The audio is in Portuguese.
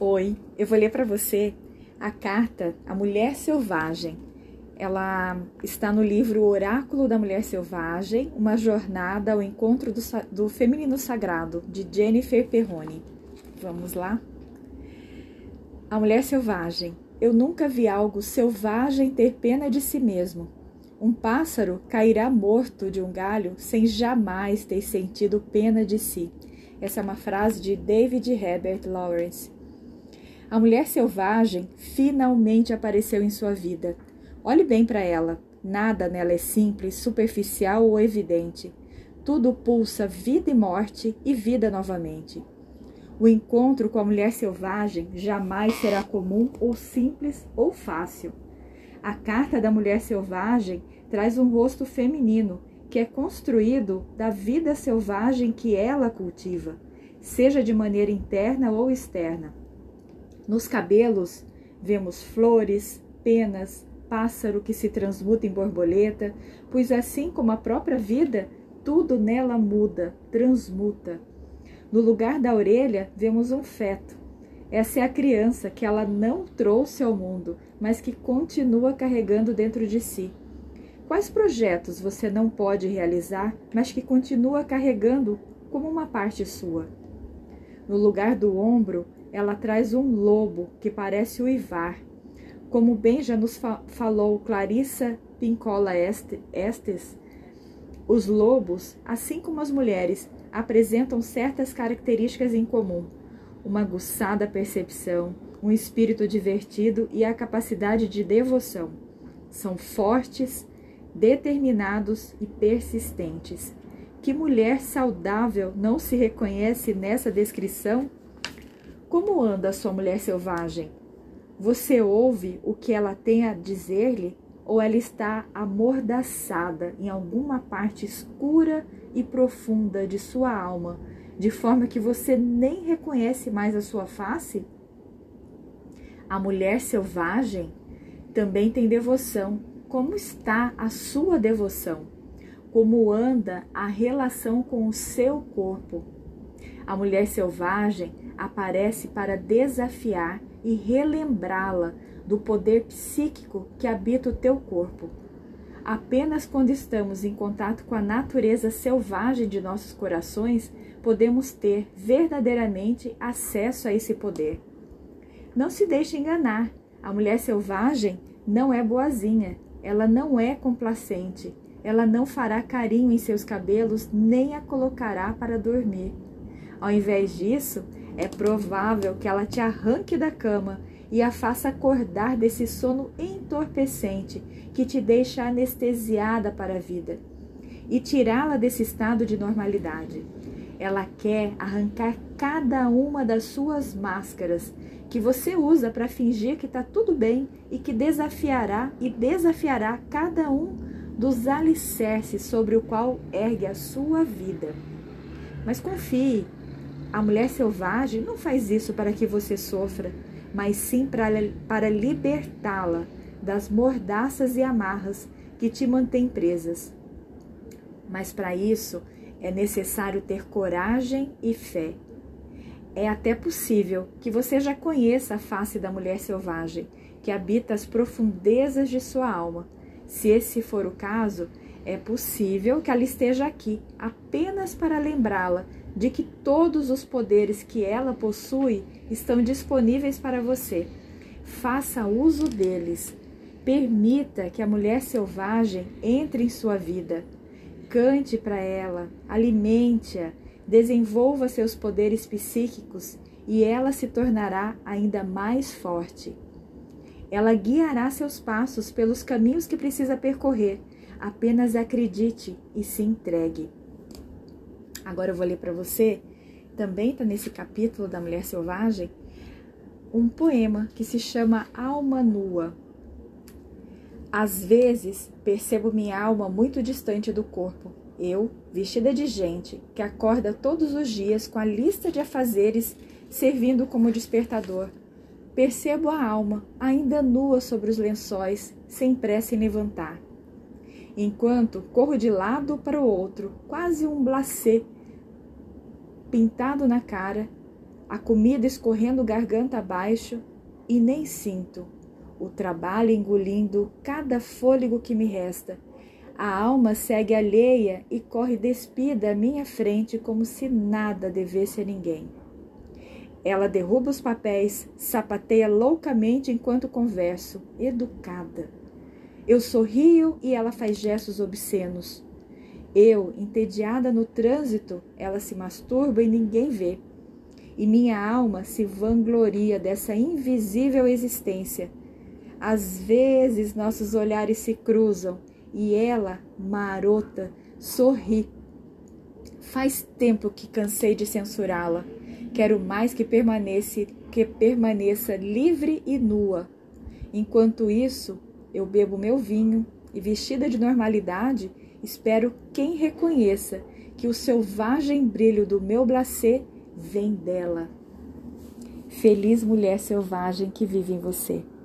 Oi, eu vou ler para você a carta A Mulher Selvagem. Ela está no livro Oráculo da Mulher Selvagem, uma jornada ao encontro do, do feminino sagrado, de Jennifer Perrone. Vamos lá? A Mulher Selvagem. Eu nunca vi algo selvagem ter pena de si mesmo. Um pássaro cairá morto de um galho sem jamais ter sentido pena de si. Essa é uma frase de David Herbert Lawrence. A mulher selvagem finalmente apareceu em sua vida. Olhe bem para ela. Nada nela é simples, superficial ou evidente. Tudo pulsa vida e morte e vida novamente. O encontro com a mulher selvagem jamais será comum ou simples ou fácil. A carta da mulher selvagem traz um rosto feminino que é construído da vida selvagem que ela cultiva, seja de maneira interna ou externa. Nos cabelos vemos flores, penas, pássaro que se transmuta em borboleta, pois assim como a própria vida, tudo nela muda, transmuta. No lugar da orelha vemos um feto. Essa é a criança que ela não trouxe ao mundo, mas que continua carregando dentro de si. Quais projetos você não pode realizar, mas que continua carregando como uma parte sua? No lugar do ombro ela traz um lobo que parece uivar. Como bem já nos fa falou Clarissa Pincola Estes, os lobos, assim como as mulheres, apresentam certas características em comum: uma aguçada percepção, um espírito divertido e a capacidade de devoção. São fortes, determinados e persistentes. Que mulher saudável não se reconhece nessa descrição? Como anda a sua mulher selvagem? Você ouve o que ela tem a dizer-lhe ou ela está amordaçada em alguma parte escura e profunda de sua alma, de forma que você nem reconhece mais a sua face? A mulher selvagem também tem devoção. Como está a sua devoção? Como anda a relação com o seu corpo? A mulher selvagem aparece para desafiar e relembrá-la do poder psíquico que habita o teu corpo. Apenas quando estamos em contato com a natureza selvagem de nossos corações, podemos ter verdadeiramente acesso a esse poder. Não se deixe enganar. A mulher selvagem não é boazinha, ela não é complacente, ela não fará carinho em seus cabelos nem a colocará para dormir. Ao invés disso, é provável que ela te arranque da cama e a faça acordar desse sono entorpecente que te deixa anestesiada para a vida e tirá-la desse estado de normalidade. Ela quer arrancar cada uma das suas máscaras que você usa para fingir que está tudo bem e que desafiará e desafiará cada um dos alicerces sobre o qual ergue a sua vida. Mas confie, a mulher selvagem não faz isso para que você sofra, mas sim para, para libertá-la das mordaças e amarras que te mantêm presas. Mas para isso é necessário ter coragem e fé. É até possível que você já conheça a face da mulher selvagem, que habita as profundezas de sua alma. Se esse for o caso, é possível que ela esteja aqui apenas para lembrá-la de que todos os poderes que ela possui estão disponíveis para você. Faça uso deles. Permita que a mulher selvagem entre em sua vida. Cante para ela, alimente-a, desenvolva seus poderes psíquicos e ela se tornará ainda mais forte. Ela guiará seus passos pelos caminhos que precisa percorrer. Apenas acredite e se entregue. Agora eu vou ler para você, também está nesse capítulo da Mulher Selvagem, um poema que se chama Alma Nua. Às vezes percebo minha alma muito distante do corpo. Eu, vestida de gente, que acorda todos os dias com a lista de afazeres servindo como despertador. Percebo a alma ainda nua sobre os lençóis, sem pressa em levantar. Enquanto corro de lado para o outro, quase um glacê pintado na cara, a comida escorrendo garganta abaixo e nem sinto o trabalho engolindo cada fôlego que me resta. A alma segue alheia e corre despida à minha frente como se nada devesse a ninguém. Ela derruba os papéis, sapateia loucamente enquanto converso, educada. Eu sorrio e ela faz gestos obscenos. Eu, entediada no trânsito, ela se masturba e ninguém vê. E minha alma se vangloria dessa invisível existência. Às vezes nossos olhares se cruzam e ela, marota, sorri. Faz tempo que cansei de censurá-la. Quero mais que permaneça, que permaneça livre e nua. Enquanto isso, eu bebo meu vinho e, vestida de normalidade, espero quem reconheça que o selvagem brilho do meu glacê vem dela. Feliz mulher selvagem que vive em você.